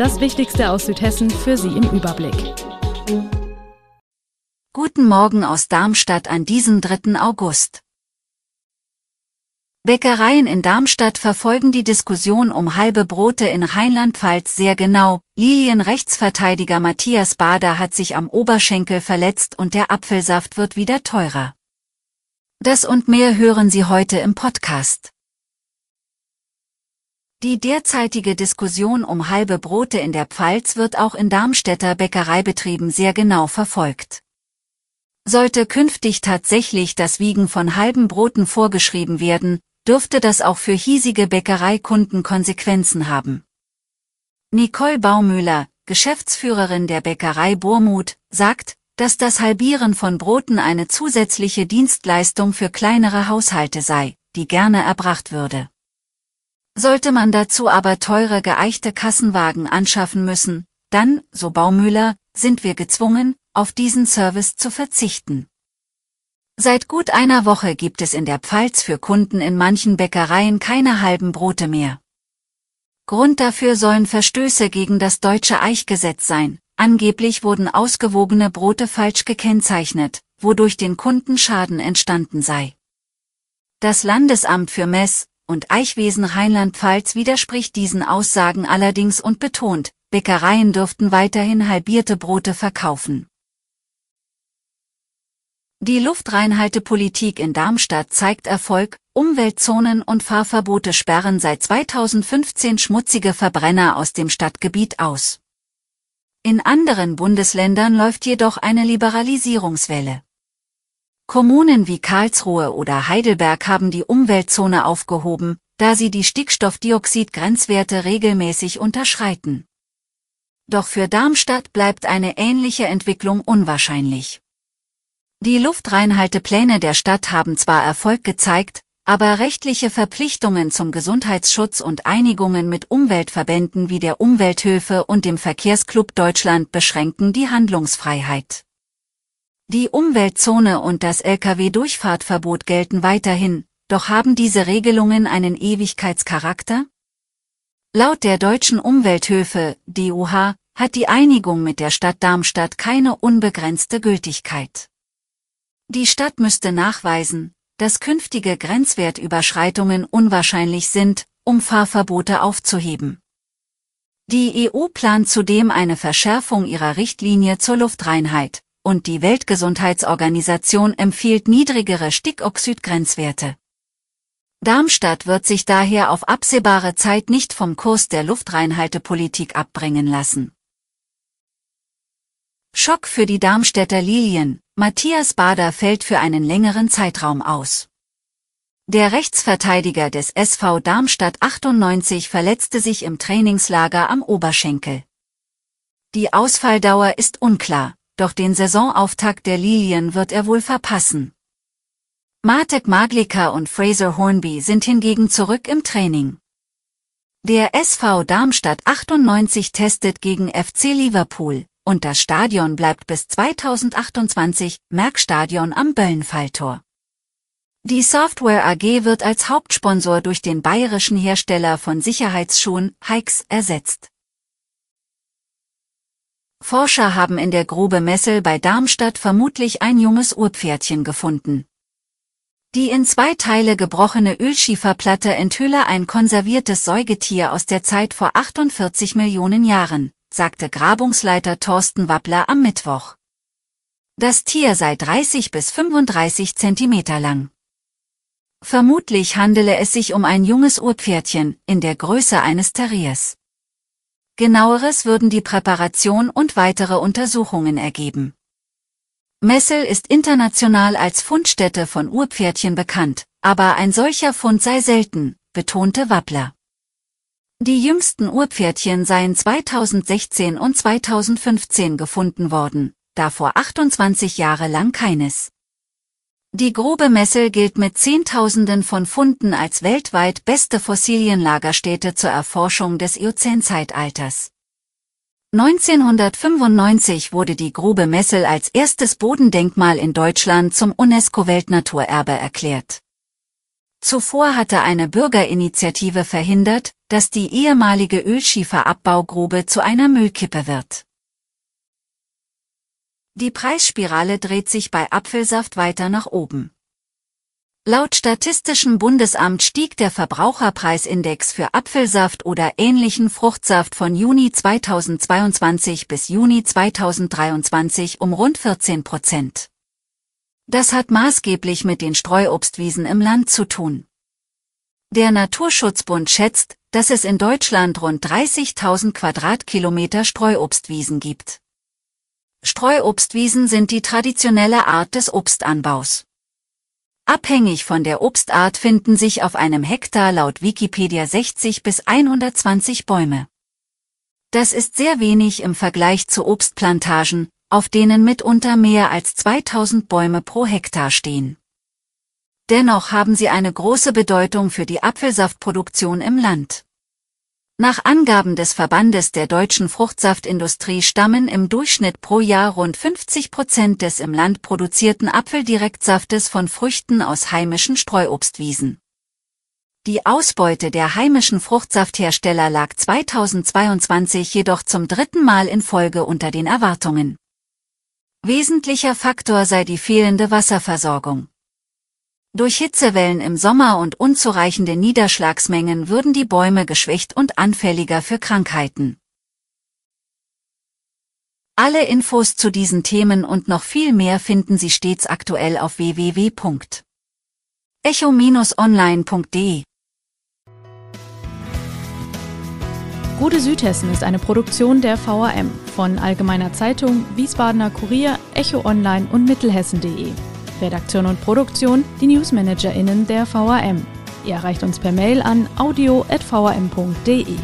Das Wichtigste aus Südhessen für Sie im Überblick. Guten Morgen aus Darmstadt an diesem 3. August. Bäckereien in Darmstadt verfolgen die Diskussion um halbe Brote in Rheinland-Pfalz sehr genau. Lilien-Rechtsverteidiger Matthias Bader hat sich am Oberschenkel verletzt und der Apfelsaft wird wieder teurer. Das und mehr hören Sie heute im Podcast. Die derzeitige Diskussion um halbe Brote in der Pfalz wird auch in Darmstädter Bäckereibetrieben sehr genau verfolgt. Sollte künftig tatsächlich das Wiegen von halben Broten vorgeschrieben werden, dürfte das auch für hiesige Bäckereikunden Konsequenzen haben. Nicole Baumüller, Geschäftsführerin der Bäckerei Burmut, sagt, dass das Halbieren von Broten eine zusätzliche Dienstleistung für kleinere Haushalte sei, die gerne erbracht würde. Sollte man dazu aber teure geeichte Kassenwagen anschaffen müssen, dann, so Baumüller, sind wir gezwungen, auf diesen Service zu verzichten. Seit gut einer Woche gibt es in der Pfalz für Kunden in manchen Bäckereien keine halben Brote mehr. Grund dafür sollen Verstöße gegen das deutsche Eichgesetz sein, angeblich wurden ausgewogene Brote falsch gekennzeichnet, wodurch den Kunden Schaden entstanden sei. Das Landesamt für Mess- und Eichwesen Rheinland-Pfalz widerspricht diesen Aussagen allerdings und betont, Bäckereien dürften weiterhin halbierte Brote verkaufen. Die Luftreinhaltepolitik in Darmstadt zeigt Erfolg, Umweltzonen und Fahrverbote sperren seit 2015 schmutzige Verbrenner aus dem Stadtgebiet aus. In anderen Bundesländern läuft jedoch eine Liberalisierungswelle. Kommunen wie Karlsruhe oder Heidelberg haben die Umweltzone aufgehoben, da sie die Stickstoffdioxid-Grenzwerte regelmäßig unterschreiten. Doch für Darmstadt bleibt eine ähnliche Entwicklung unwahrscheinlich. Die Luftreinhaltepläne der Stadt haben zwar Erfolg gezeigt, aber rechtliche Verpflichtungen zum Gesundheitsschutz und Einigungen mit Umweltverbänden wie der Umwelthilfe und dem Verkehrsclub Deutschland beschränken die Handlungsfreiheit. Die Umweltzone und das Lkw-Durchfahrtverbot gelten weiterhin, doch haben diese Regelungen einen Ewigkeitscharakter? Laut der deutschen Umwelthilfe, DUH, hat die Einigung mit der Stadt Darmstadt keine unbegrenzte Gültigkeit. Die Stadt müsste nachweisen, dass künftige Grenzwertüberschreitungen unwahrscheinlich sind, um Fahrverbote aufzuheben. Die EU plant zudem eine Verschärfung ihrer Richtlinie zur Luftreinheit, und die Weltgesundheitsorganisation empfiehlt niedrigere Stickoxidgrenzwerte. Darmstadt wird sich daher auf absehbare Zeit nicht vom Kurs der Luftreinhaltepolitik abbringen lassen. Schock für die Darmstädter Lilien, Matthias Bader fällt für einen längeren Zeitraum aus. Der Rechtsverteidiger des SV Darmstadt 98 verletzte sich im Trainingslager am Oberschenkel. Die Ausfalldauer ist unklar doch den Saisonauftakt der Lilien wird er wohl verpassen. Martek Maglika und Fraser Hornby sind hingegen zurück im Training. Der SV Darmstadt 98 testet gegen FC Liverpool und das Stadion bleibt bis 2028 Merkstadion am Böllenfalltor. Die Software AG wird als Hauptsponsor durch den bayerischen Hersteller von Sicherheitsschuhen Hikes ersetzt. Forscher haben in der Grube Messel bei Darmstadt vermutlich ein junges Urpferdchen gefunden. Die in zwei Teile gebrochene Ölschieferplatte enthülle ein konserviertes Säugetier aus der Zeit vor 48 Millionen Jahren, sagte Grabungsleiter Thorsten Wappler am Mittwoch. Das Tier sei 30 bis 35 Zentimeter lang. Vermutlich handele es sich um ein junges Urpferdchen in der Größe eines Terriers. Genaueres würden die Präparation und weitere Untersuchungen ergeben. Messel ist international als Fundstätte von Urpferdchen bekannt, aber ein solcher Fund sei selten, betonte Wappler. Die jüngsten Urpferdchen seien 2016 und 2015 gefunden worden, davor 28 Jahre lang keines. Die grobe Messel gilt mit Zehntausenden von Funden als weltweit beste Fossilienlagerstätte zur Erforschung des Eozänzeitalters. 1995 wurde die Grube Messel als erstes Bodendenkmal in Deutschland zum UNESCO-Weltnaturerbe erklärt. Zuvor hatte eine Bürgerinitiative verhindert, dass die ehemalige Ölschieferabbaugrube zu einer Müllkippe wird. Die Preisspirale dreht sich bei Apfelsaft weiter nach oben. Laut Statistischem Bundesamt stieg der Verbraucherpreisindex für Apfelsaft oder ähnlichen Fruchtsaft von Juni 2022 bis Juni 2023 um rund 14 Prozent. Das hat maßgeblich mit den Streuobstwiesen im Land zu tun. Der Naturschutzbund schätzt, dass es in Deutschland rund 30.000 Quadratkilometer Streuobstwiesen gibt. Streuobstwiesen sind die traditionelle Art des Obstanbaus. Abhängig von der Obstart finden sich auf einem Hektar laut Wikipedia 60 bis 120 Bäume. Das ist sehr wenig im Vergleich zu Obstplantagen, auf denen mitunter mehr als 2000 Bäume pro Hektar stehen. Dennoch haben sie eine große Bedeutung für die Apfelsaftproduktion im Land. Nach Angaben des Verbandes der deutschen Fruchtsaftindustrie stammen im Durchschnitt pro Jahr rund 50 Prozent des im Land produzierten Apfeldirektsaftes von Früchten aus heimischen Streuobstwiesen. Die Ausbeute der heimischen Fruchtsafthersteller lag 2022 jedoch zum dritten Mal in Folge unter den Erwartungen. Wesentlicher Faktor sei die fehlende Wasserversorgung. Durch Hitzewellen im Sommer und unzureichende Niederschlagsmengen würden die Bäume geschwächt und anfälliger für Krankheiten. Alle Infos zu diesen Themen und noch viel mehr finden Sie stets aktuell auf www.echo-online.de. Gute Südhessen ist eine Produktion der VAM von Allgemeiner Zeitung, Wiesbadener Kurier, Echo Online und Mittelhessen.de. Redaktion und Produktion die NewsmanagerInnen der VAM. Ihr erreicht uns per Mail an audio.vam.de.